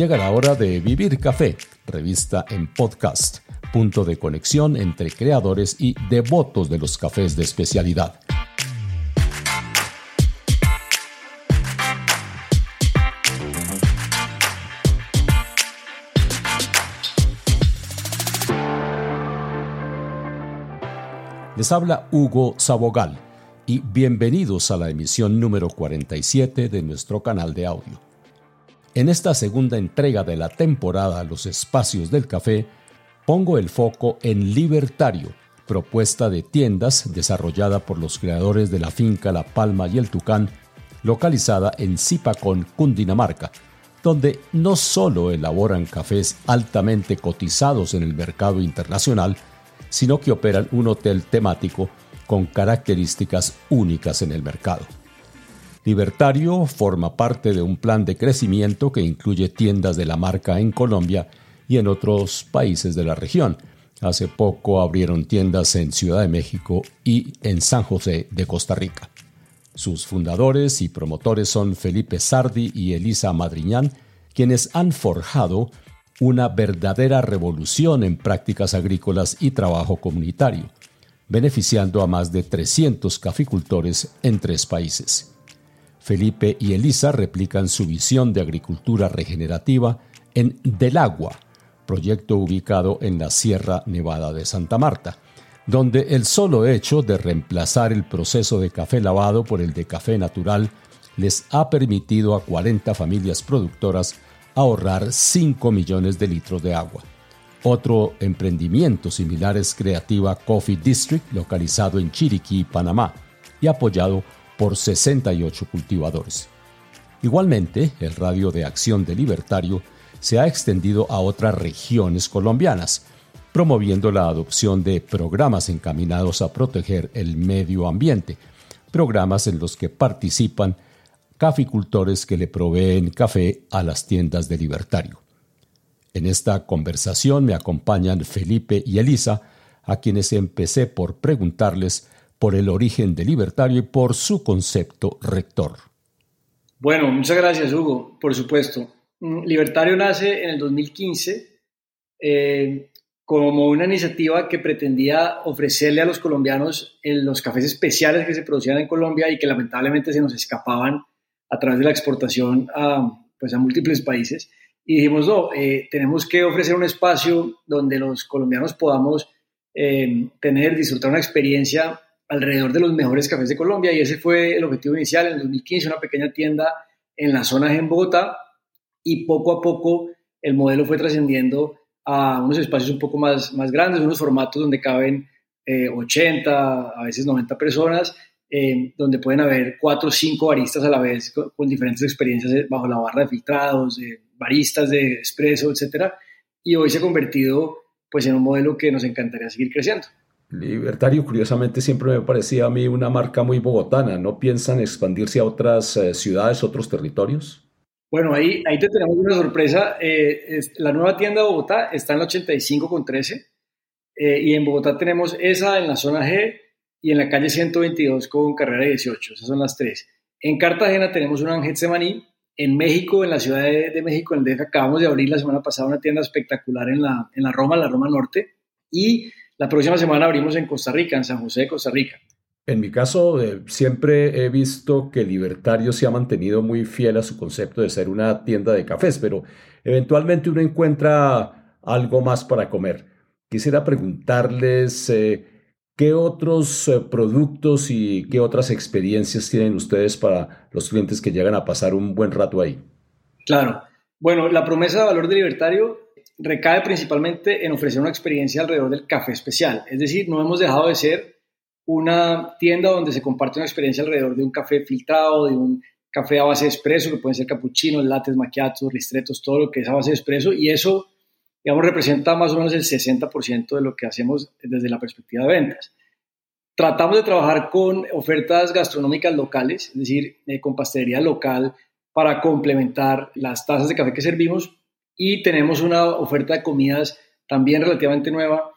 Llega la hora de Vivir Café, revista en podcast, punto de conexión entre creadores y devotos de los cafés de especialidad. Les habla Hugo Sabogal y bienvenidos a la emisión número 47 de nuestro canal de audio. En esta segunda entrega de la temporada Los Espacios del Café, pongo el foco en Libertario, propuesta de tiendas desarrollada por los creadores de la finca La Palma y el Tucán, localizada en Zipacón, Cundinamarca, donde no solo elaboran cafés altamente cotizados en el mercado internacional, sino que operan un hotel temático con características únicas en el mercado. Libertario forma parte de un plan de crecimiento que incluye tiendas de la marca en Colombia y en otros países de la región. Hace poco abrieron tiendas en Ciudad de México y en San José de Costa Rica. Sus fundadores y promotores son Felipe Sardi y Elisa Madriñán, quienes han forjado una verdadera revolución en prácticas agrícolas y trabajo comunitario, beneficiando a más de 300 caficultores en tres países. Felipe y Elisa replican su visión de agricultura regenerativa en Del Agua, proyecto ubicado en la Sierra Nevada de Santa Marta, donde el solo hecho de reemplazar el proceso de café lavado por el de café natural les ha permitido a 40 familias productoras ahorrar 5 millones de litros de agua. Otro emprendimiento similar es Creativa Coffee District, localizado en Chiriquí, Panamá, y apoyado por 68 cultivadores. Igualmente, el radio de acción de Libertario se ha extendido a otras regiones colombianas, promoviendo la adopción de programas encaminados a proteger el medio ambiente, programas en los que participan caficultores que le proveen café a las tiendas de Libertario. En esta conversación me acompañan Felipe y Elisa, a quienes empecé por preguntarles por el origen de Libertario y por su concepto rector. Bueno, muchas gracias Hugo, por supuesto. Mm, Libertario nace en el 2015 eh, como una iniciativa que pretendía ofrecerle a los colombianos los cafés especiales que se producían en Colombia y que lamentablemente se nos escapaban a través de la exportación a, pues, a múltiples países. Y dijimos, no, eh, tenemos que ofrecer un espacio donde los colombianos podamos eh, tener, disfrutar una experiencia alrededor de los mejores cafés de Colombia. Y ese fue el objetivo inicial. En el 2015, una pequeña tienda en la zona en Bogotá. Y poco a poco el modelo fue trascendiendo a unos espacios un poco más, más grandes, unos formatos donde caben 80, eh, a veces 90 personas eh, donde pueden haber cuatro o cinco baristas a la vez con, diferentes experiencias eh, bajo la barra de filtrados, baristas de expreso, etcétera. Y hoy se ha convertido pues en un modelo que nos encantaría seguir creciendo. Libertario, curiosamente, siempre me parecía a mí una marca muy bogotana. ¿No piensan expandirse a otras eh, ciudades, otros territorios? Bueno, ahí, ahí te tenemos una sorpresa. la nueva tienda Bogotá está en la 85 con 13 y en Bogotá tenemos esa en la zona G, y en la calle 122 con carrera 18. Esas son las tres. En Cartagena tenemos una en Getsemaní. En México, en la Ciudad de, México, en el DF, acabamos de abrir la semana pasada una tienda espectacular en la, en la Roma, la Roma Norte. Y la próxima semana abrimos en Costa Rica, en San José de Costa Rica. En mi caso, eh, siempre he visto que Libertario se ha mantenido muy fiel a su concepto de ser una tienda de cafés, pero eventualmente uno encuentra algo más para comer. Quisiera preguntarles eh, ¿Qué otros eh, productos y qué otras experiencias tienen ustedes para los clientes que llegan a pasar un buen rato ahí? Claro. Bueno, la promesa de valor de Libertario recae principalmente en ofrecer una experiencia alrededor del café especial. Es decir, no hemos dejado de ser una tienda donde se comparte una experiencia alrededor de un café filtrado, de un café a base de espresso, que pueden ser capuchinos, lattes, macchiatos, ristretos, todo lo que es a base de espresso. Y eso digamos, representa más o menos el 60% de lo que hacemos desde la perspectiva de ventas. Tratamos de trabajar con ofertas gastronómicas locales, es decir, eh, con pastelería local para complementar las tazas de café que servimos y tenemos una oferta de comidas también relativamente nueva,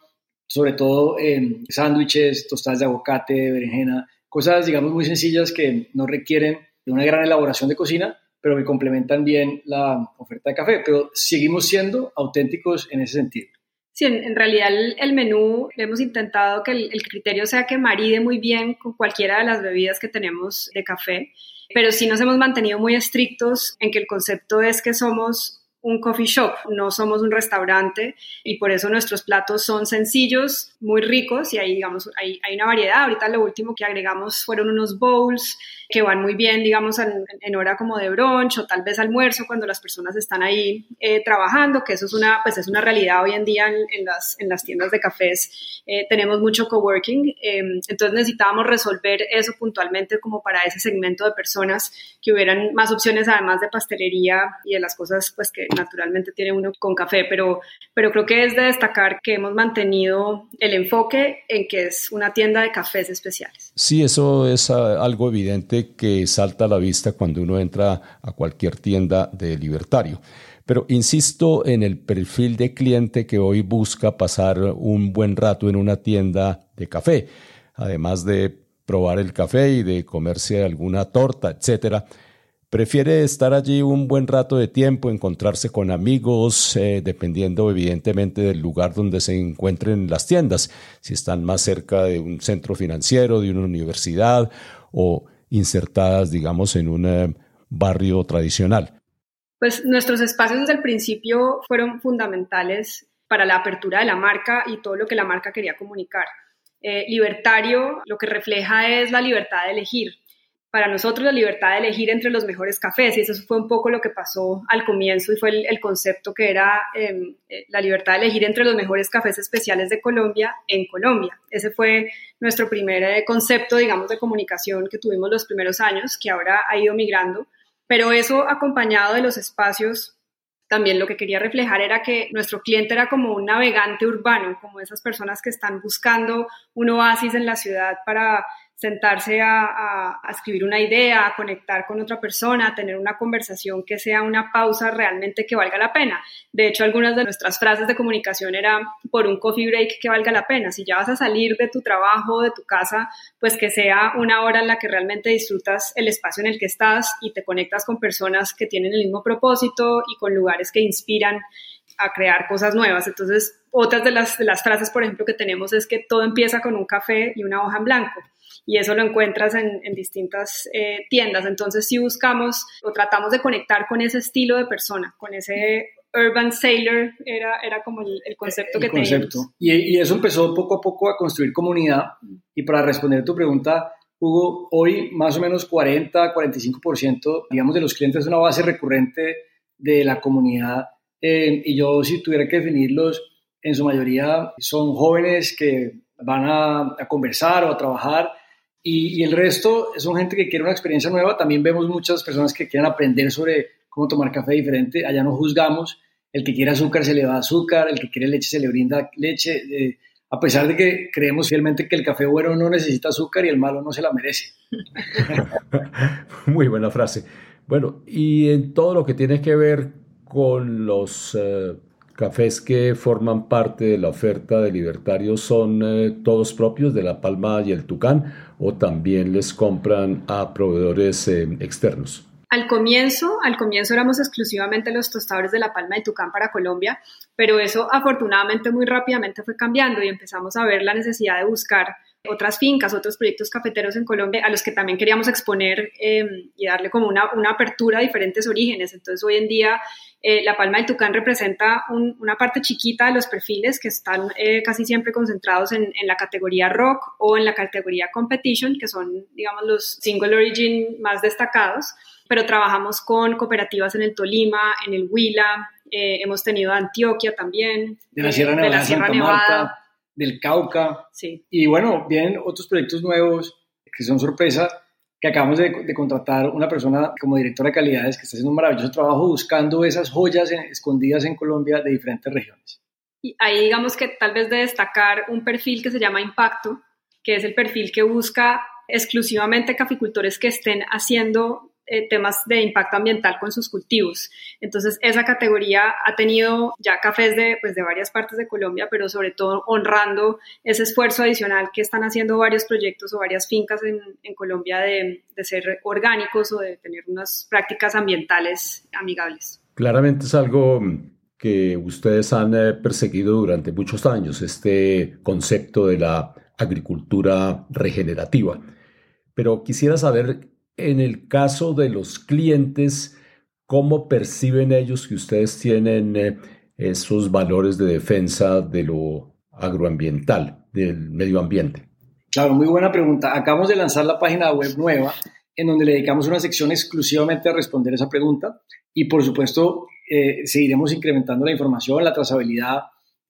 sobre todo en sándwiches, tostadas de aguacate, berenjena, cosas digamos muy sencillas que no requieren de una gran elaboración de cocina, pero que complementan bien la oferta de café. Pero seguimos siendo auténticos en ese sentido. Sí, en, realidad el, menú hemos intentado que el, el, criterio sea que maride muy bien con cualquiera de las bebidas que tenemos de café, pero sí nos hemos mantenido muy estrictos en que el concepto es que somos un coffee shop, no somos un restaurante y por eso nuestros platos son sencillos, muy ricos y ahí digamos hay, hay una variedad. Ahorita lo último que agregamos fueron unos bowls que van muy bien digamos en, hora como de brunch o tal vez almuerzo cuando las personas están ahí eh, trabajando, que eso es una pues es una realidad hoy en día en, las, en las tiendas de cafés. Eh, tenemos mucho coworking, em, entonces necesitábamos resolver eso puntualmente como para ese segmento de personas que hubieran más opciones además de pastelería y de las cosas pues que naturalmente tiene uno con café, pero, pero creo que es de destacar que hemos mantenido el enfoque en que es una tienda de cafés especiales. Sí, eso es ah, algo evidente que salta a la vista cuando uno entra a cualquier tienda de libertario. Pero insisto en el perfil de cliente que hoy busca pasar un buen rato en una tienda de café, además de probar el café y de comerse alguna torta, etcétera Prefiere estar allí un buen rato de tiempo, encontrarse con amigos, eh, dependiendo evidentemente del lugar donde se encuentren las tiendas, si están más cerca de un centro financiero, de una universidad o insertadas, digamos, en un eh, barrio tradicional. Pues nuestros espacios desde el principio fueron fundamentales para la apertura de la marca y todo lo que la marca quería comunicar. Eh, libertario lo que refleja es la libertad de elegir, para nosotros la libertad de elegir entre los mejores cafés y eso fue un poco lo que pasó al comienzo y fue el, concepto que era em, eh, la libertad de elegir entre los mejores cafés especiales de Colombia en Colombia. Ese fue nuestro primer eh, concepto, digamos, de comunicación que tuvimos los primeros años, que ahora ha ido migrando, pero eso acompañado de los espacios también lo que quería reflejar era que nuestro cliente era como un navegante urbano, como esas personas que están buscando un oasis en la ciudad para sentarse a, escribir una idea, a conectar con otra persona, a tener una conversación que sea una pausa realmente que valga la pena. De hecho, algunas de nuestras frases de comunicación eran por un coffee break que valga la pena. Si ya vas a salir de tu trabajo, de tu casa, pues que sea una hora en la que realmente disfrutas el espacio en el que estás y te conectas con personas que tienen el mismo propósito y con lugares que inspiran a crear cosas nuevas. Entonces, otras de las, de las frases, por ejemplo, que tenemos es que todo empieza con un café y una hoja en blanco y eso lo encuentras en, distintas eh, tiendas. Entonces, si buscamos o tratamos de conectar con ese estilo de persona, con ese urban sailor, era, era como el, concepto que concepto. Y, y, eso empezó poco a poco a construir comunidad. Y para responder tu pregunta, Hugo, hoy más o menos 40, 45%, digamos, de los clientes es una base recurrente de la comunidad. Eh, y yo, si tuviera que definirlos, en su mayoría son jóvenes que van a, a conversar o a trabajar y, el resto son gente que quiere una experiencia nueva. También vemos muchas personas que quieren aprender sobre cómo tomar café diferente. Allá no juzgamos. El que quiere azúcar se le da azúcar, el que quiere leche se le brinda leche. Eh, a pesar de que creemos fielmente que el café bueno no necesita azúcar y el malo no se la merece. Muy buena frase. Bueno, y en todo lo que tiene que ver con los eh, cafés que forman parte de la oferta de Libertarios son eh, todos propios de La Palma y el Tucán o también les compran a proveedores eh, externos? Al comienzo, al comienzo éramos exclusivamente los tostadores de La Palma y Tucán para Colombia, pero eso afortunadamente muy rápidamente fue cambiando y empezamos a ver la necesidad de buscar otras fincas, otros proyectos cafeteros en Colombia a los que también queríamos exponer em, y darle como una, una, apertura a diferentes orígenes. Entonces hoy en día eh, La Palma del Tucán representa una parte chiquita de los perfiles que están eh, casi siempre concentrados en, en, la categoría rock o en la categoría competition, que son, digamos, los single origin más destacados, pero trabajamos con cooperativas en el Tolima, en el Huila, eh, hemos tenido Antioquia también, de la Sierra Nevada, de la Sierra Nevada del Cauca. Sí. Y bueno, vienen otros proyectos nuevos que son sorpresa, que acabamos de, contratar una persona como directora de calidades que está haciendo un maravilloso trabajo buscando esas joyas escondidas en Colombia de diferentes regiones. Y ahí digamos que tal vez de destacar un perfil que se llama Impacto, que es el perfil que busca exclusivamente caficultores que estén haciendo eh, temas de impacto ambiental con sus cultivos. Entonces, esa categoría ha tenido ya cafés de, pues, de varias partes de Colombia, pero sobre todo honrando ese esfuerzo adicional que están haciendo varios proyectos o varias fincas en, en Colombia de, de ser orgánicos o de tener unas prácticas ambientales amigables. Claramente es algo que ustedes han eh, perseguido durante muchos años, este concepto de la agricultura regenerativa. Pero quisiera saber, en el caso de los clientes, ¿cómo perciben ellos que ustedes tienen eh, esos valores de defensa de lo agroambiental, del medio ambiente? Claro, muy buena pregunta. Acabamos de lanzar la página web nueva en donde le dedicamos una sección exclusivamente a responder esa pregunta y por supuesto eh, seguiremos incrementando la información, la trazabilidad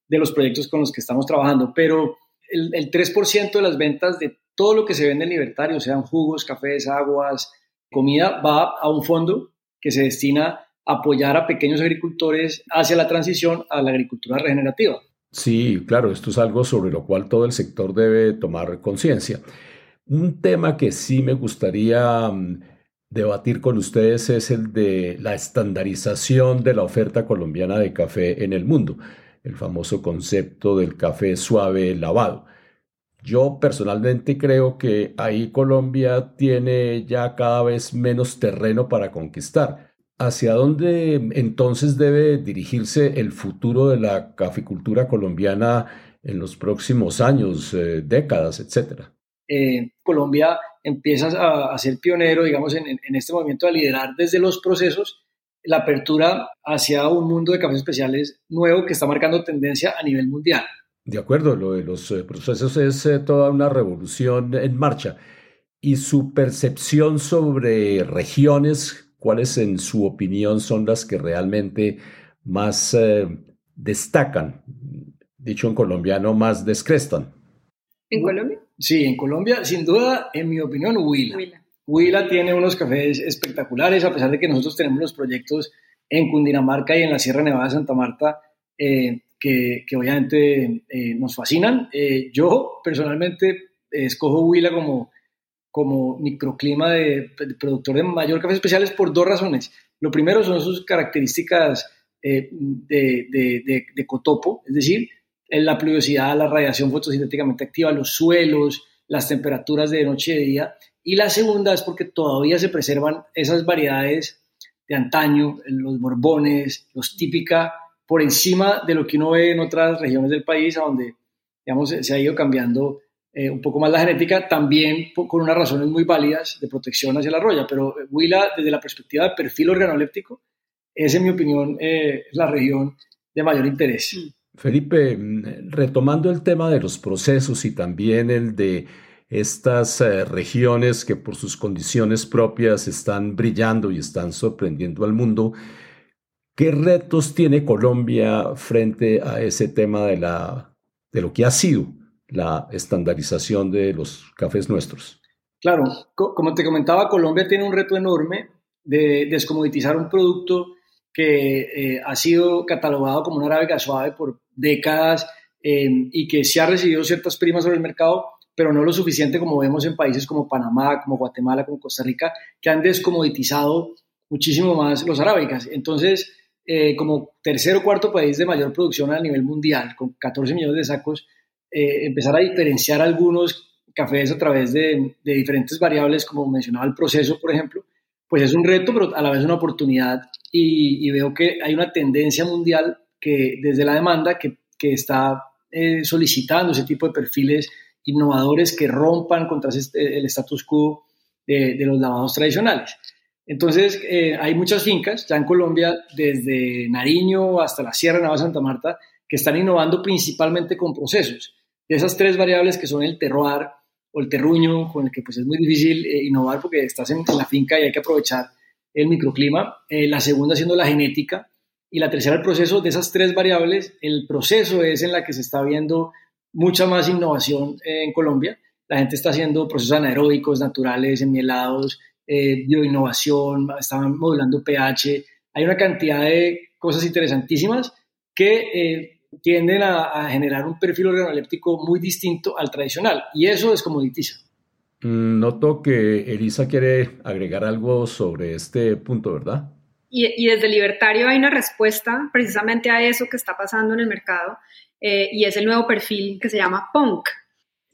de los proyectos con los que estamos trabajando, pero el, el 3% de las ventas de todo lo que se vende en Libertario, sean jugos, cafés, aguas, comida, va a un fondo que se destina a apoyar a pequeños agricultores hacia la transición a la agricultura regenerativa. Sí, claro, esto es algo sobre lo cual todo el sector debe tomar conciencia. Un tema que sí me gustaría mm, debatir con ustedes es el de la estandarización de la oferta colombiana de café en el mundo, el famoso concepto del café suave lavado. Yo personalmente creo que ahí Colombia tiene ya cada vez menos terreno para conquistar. ¿Hacia dónde entonces debe dirigirse el futuro de la caficultura colombiana en los próximos años, eh, décadas, etcétera? Eh, Colombia empieza a, ser pionero, digamos, en, este movimiento, a liderar desde los procesos la apertura hacia un mundo de cafés especiales nuevo que está marcando tendencia a nivel mundial. De acuerdo, lo de los eh, procesos es eh, toda una revolución en marcha. ¿Y su percepción sobre regiones, cuáles en su opinión son las que realmente más eh, destacan? Dicho en colombiano, más descrestan. ¿En Colombia? Sí, en Colombia, sin duda, en mi opinión, Huila. Huila. Tiene unos cafés espectaculares, a pesar de que nosotros tenemos los proyectos en Cundinamarca y en la Sierra Nevada de Santa Marta, eh, que, obviamente eh, nos fascinan. Eh, yo personalmente escojo Huila como, como microclima de, productor de mayor cafés especiales por dos razones. Lo primero son sus características de, de, de cotopo, es decir, la pluviosidad, la radiación fotosintéticamente activa, los suelos, las temperaturas de noche y de día. Y la segunda es porque todavía se preservan esas variedades de antaño, los borbones, los típica, por encima de lo que uno ve en otras regiones del país, a donde digamos, se ha ido cambiando eh, un poco más la genética, también con unas razones muy válidas de protección hacia la roya. Pero Huila, desde la perspectiva del perfil organoléptico, es, en mi opinión, eh, la región de mayor interés. Mm. Felipe, mm, retomando el tema de los procesos y también el de estas eh, regiones que por sus condiciones propias están brillando y están sorprendiendo al mundo, ¿qué retos tiene Colombia frente a ese tema de, la, de lo que ha sido la estandarización de los cafés nuestros? Claro, como te comentaba, Colombia tiene un reto enorme de descomoditizar un producto que eh, ha sido catalogado como una arábica suave por décadas eh, y que sí ha recibido ciertas primas sobre el mercado, pero no lo suficiente como vemos en países como Panamá, como Guatemala, como Costa Rica, que han descomoditizado muchísimo más los arábicas. Entonces, eh, como tercer o cuarto país de mayor producción a nivel mundial, con 14 millones de sacos, empezar a diferenciar algunos cafés a través de, de diferentes variables, como mencionaba el proceso, por ejemplo, pues es un reto, pero a la vez una oportunidad y, veo que hay una tendencia mundial que desde la demanda que, que está eh, solicitando ese tipo de perfiles innovadores que rompan contra este, el status quo de, los lavados tradicionales. Entonces, eh, hay muchas fincas ya en Colombia, desde Nariño hasta la Sierra Nevada Santa Marta, que están innovando principalmente con procesos. De esas tres variables que son el terroir, o el terruño, con el que pues es muy difícil eh, innovar porque estás en, la finca y hay que aprovechar el microclima. Eh, la segunda siendo la genética y la tercera el proceso. De esas tres variables, el proceso es en la que se está viendo mucha más innovación eh, en Colombia. La gente está haciendo procesos anaeróbicos, naturales, enmielados, eh, bioinnovación, están modulando pH. Hay una cantidad de cosas interesantísimas que tienden a, generar un perfil organoléptico muy distinto al tradicional y eso descomoditiza. Mm, noto que Elisa quiere agregar algo sobre este punto, ¿verdad? Y, desde Libertario hay una respuesta precisamente a eso que está pasando en el mercado eh, y es el nuevo perfil que se llama Punk.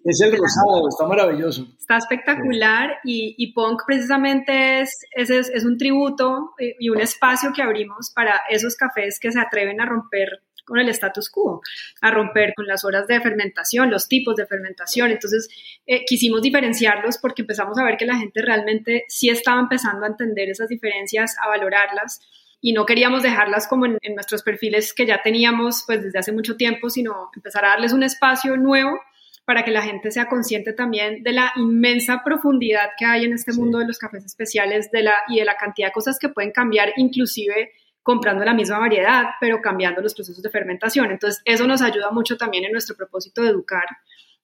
Es el rosado, está maravilloso. Está espectacular y, y, Punk precisamente es, es, es, un tributo y un espacio que abrimos para esos cafés que se atreven a romper con el status quo, a romper con las horas de fermentación, los tipos de fermentación. Entonces, eh, quisimos diferenciarlos porque empezamos a ver que la gente realmente sí estaba empezando a entender esas diferencias, a valorarlas y no queríamos dejarlas como en, nuestros perfiles que ya teníamos pues desde hace mucho tiempo, sino empezar a darles un espacio nuevo para que la gente sea consciente también de la inmensa profundidad que hay en este mundo de los cafés especiales de la, y de la cantidad de cosas que pueden cambiar, inclusive comprando la misma variedad, pero cambiando los procesos de fermentación. Entonces, eso nos ayuda mucho también en nuestro propósito de educar,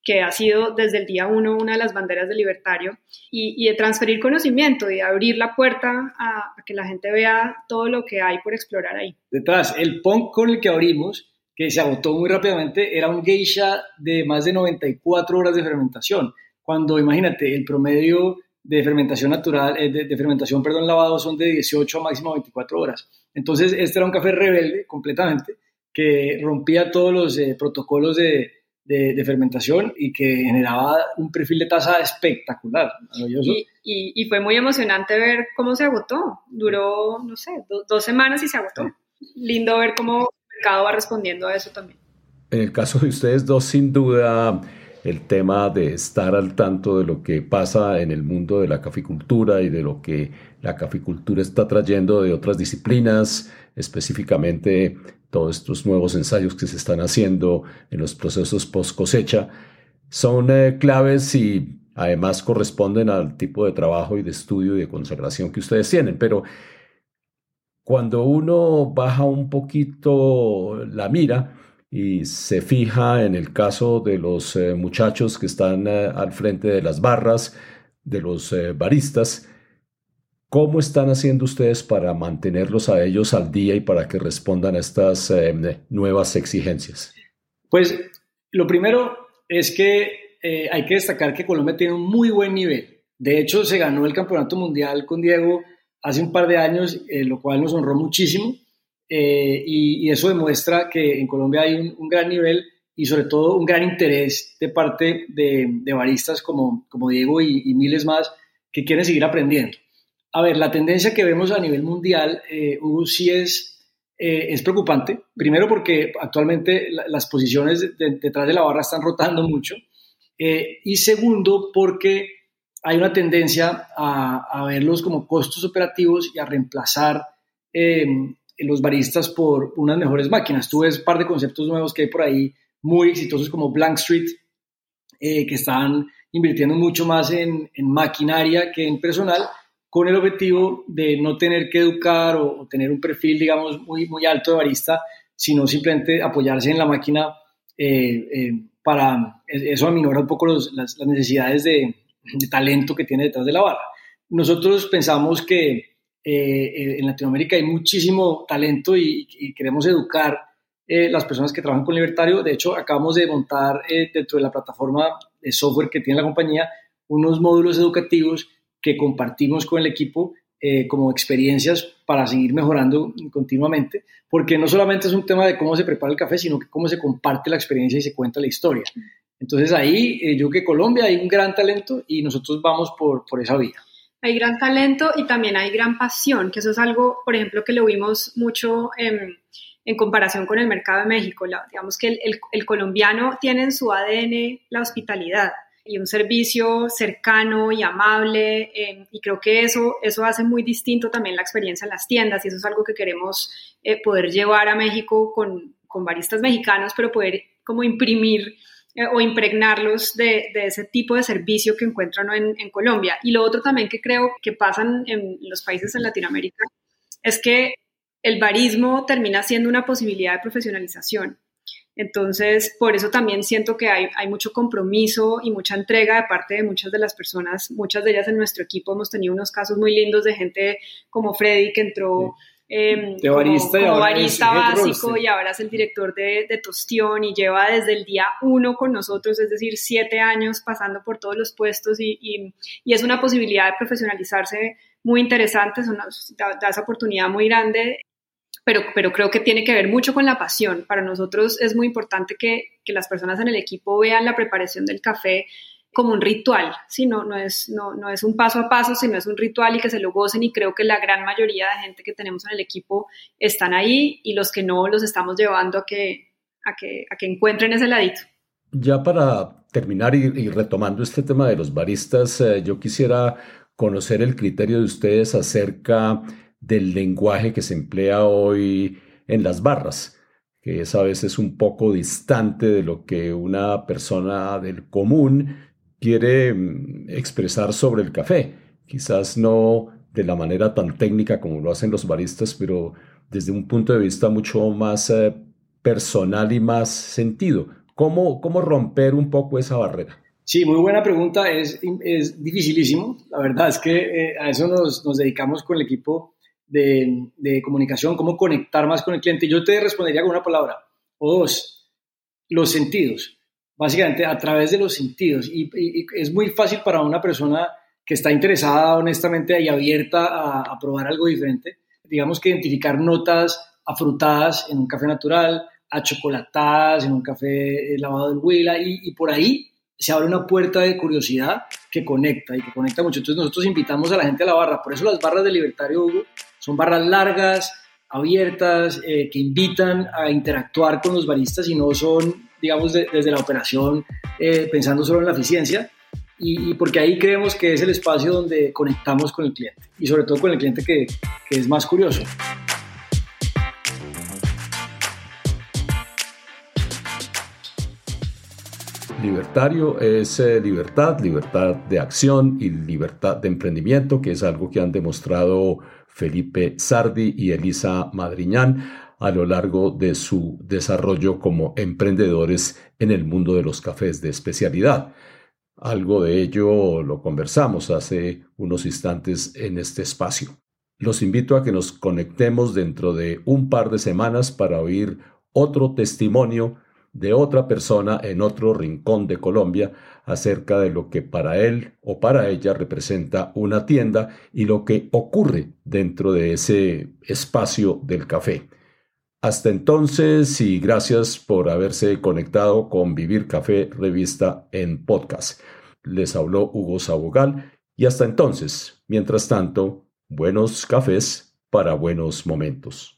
que ha sido desde el día uno una de las banderas del libertario, y, de transferir conocimiento y de abrir la puerta a, que la gente vea todo lo que hay por explorar ahí. Detrás, el punk con el que abrimos, que se agotó muy rápidamente, era un geisha de más de 94 horas de fermentación. Cuando, imagínate, el promedio de fermentación natural, eh, de, fermentación, perdón, lavado son de 18 a máximo 24 horas. Entonces, este era un café rebelde completamente, que rompía todos los eh, protocolos de, de, fermentación y que generaba un perfil de taza espectacular, y, y, fue muy emocionante ver cómo se agotó. Duró, no sé, dos semanas y se agotó. Lindo ver cómo el mercado va respondiendo a eso también. En el caso de ustedes dos, sin duda, el tema de estar al tanto de lo que pasa en el mundo de la caficultura y de lo que la caficultura está trayendo de otras disciplinas, específicamente todos estos nuevos ensayos que se están haciendo en los procesos post cosecha, son eh, claves y además corresponden al tipo de trabajo y de estudio y de consagración que ustedes tienen. Pero cuando uno baja un poquito la mira, y se fija en el caso de los eh, muchachos que están eh, al frente de las barras, de los baristas. ¿Cómo están haciendo ustedes para mantenerlos a ellos al día y para que respondan a estas nuevas exigencias? Pues lo primero es que hay que destacar que Colombia tiene un muy buen nivel. De hecho, se ganó el Campeonato Mundial con Diego hace un par de años, lo cual nos honró muchísimo. Eh, y, eso demuestra que en Colombia hay un, gran nivel y sobre todo un gran interés de parte de, baristas como, como Diego y, miles más que quieren seguir aprendiendo. A ver, la tendencia que vemos a nivel mundial, eh, Hugo, sí es, eh, es preocupante. Primero porque actualmente las posiciones detrás de la barra están rotando mucho. y segundo porque hay una tendencia a, a verlos como costos operativos y a reemplazar los baristas por unas mejores máquinas. Tú ves un par de conceptos nuevos que hay por ahí muy exitosos como Blank Street, eh, que están invirtiendo mucho más en, maquinaria que en personal, con el objetivo de no tener que educar o, tener un perfil, digamos, muy, muy alto de barista, sino simplemente apoyarse en la máquina eh, eh, para eso aminora un poco las, necesidades de, de talento que tiene detrás de la barra. Nosotros pensamos que eh, eh, en Latinoamérica hay muchísimo talento y, queremos educar eh, las personas que trabajan con Libertario. De hecho, acabamos de montar dentro de la plataforma de software que tiene la compañía unos módulos educativos que compartimos con el equipo como experiencias para seguir mejorando continuamente, porque no solamente es un tema de cómo se prepara el café, sino que cómo se comparte la experiencia y se cuenta la historia. Entonces ahí yo creo que Colombia hay un gran talento y nosotros vamos por, por esa vía hay gran talento y también hay gran pasión, que eso es algo, por ejemplo, que lo vimos mucho en, comparación con el mercado de México. digamos que el, colombiano tiene en su ADN la hospitalidad y un servicio cercano y amable em, y creo que eso, eso hace muy distinto también la experiencia en las tiendas y eso es algo que queremos eh, poder llevar a México con, con baristas mexicanos, pero poder como imprimir eh, o impregnarlos de, ese tipo de servicio que encuentran en, Colombia. Y lo otro también que creo que pasan en los países en Latinoamérica es que el barismo termina siendo una posibilidad de profesionalización. Entonces, por eso también siento que hay, hay, mucho compromiso y mucha entrega de parte de muchas de las personas, muchas de ellas en nuestro equipo hemos tenido unos casos muy lindos de gente como Freddy que entró eh, de barista, como, barista básico y ahora es el director de, de, Tostión y lleva desde el día uno con nosotros, es decir, siete años pasando por todos los puestos y, y, y es una posibilidad de profesionalizarse muy interesante, es una, da, da esa oportunidad muy grande pero, pero creo que tiene que ver mucho con la pasión. Para nosotros es muy importante que, que las personas en el equipo vean la preparación del café como un ritual, ¿sí? no, no, es, no, no es un paso a paso, sino es un ritual y que se lo gocen y creo que la gran mayoría de gente que tenemos en el equipo están ahí y los que no los estamos llevando a que, a que, a que encuentren ese ladito. Ya para terminar y, retomando este tema de los baristas, eh, yo quisiera conocer el criterio de ustedes acerca del lenguaje que se emplea hoy en las barras, que es a veces un poco distante de lo que una persona del común quiere mm, expresar sobre el café. Quizás no de la manera tan técnica como lo hacen los baristas, pero desde un punto de vista mucho más eh, personal y más sentido. ¿Cómo, ¿Cómo romper un poco esa barrera? Sí, muy buena pregunta. Es, es dificilísimo. La verdad es que eh, a eso nos, nos, dedicamos con el equipo de, comunicación, cómo conectar más con el cliente. Yo te respondería con una palabra o dos, los sentidos. Básicamente a través de los sentidos. Y, es muy fácil para una persona que está interesada honestamente y abierta a, probar algo diferente, digamos que identificar notas afrutadas en un café natural, achocolatadas en un café lavado del Huila y por ahí se abre una puerta de curiosidad que conecta y que conecta mucho. Entonces nosotros invitamos a la gente a la barra. Por eso las barras de Libertario Hugo son barras largas, abiertas, eh, que invitan a interactuar con los baristas y no son, digamos, desde la operación eh, pensando solo en la eficiencia. Y, porque ahí creemos que es el espacio donde conectamos con el cliente y sobre todo con el cliente que, que es más curioso. Libertario es eh, libertad, libertad de acción y libertad de emprendimiento, que es algo que han demostrado Felipe Sardi y Elisa Madriñán a lo largo de su desarrollo como emprendedores en el mundo de los cafés de especialidad. Algo de ello lo conversamos hace unos instantes en este espacio. Los invito a que nos conectemos dentro de un par de semanas para oír otro testimonio de otra persona en otro rincón de Colombia acerca de lo que para él o para ella representa una tienda y lo que ocurre dentro de ese espacio del café. Hasta entonces y gracias por haberse conectado con Vivir Café Revista en podcast. Les habló Hugo Sabogal y hasta entonces, mientras tanto, buenos cafés para buenos momentos.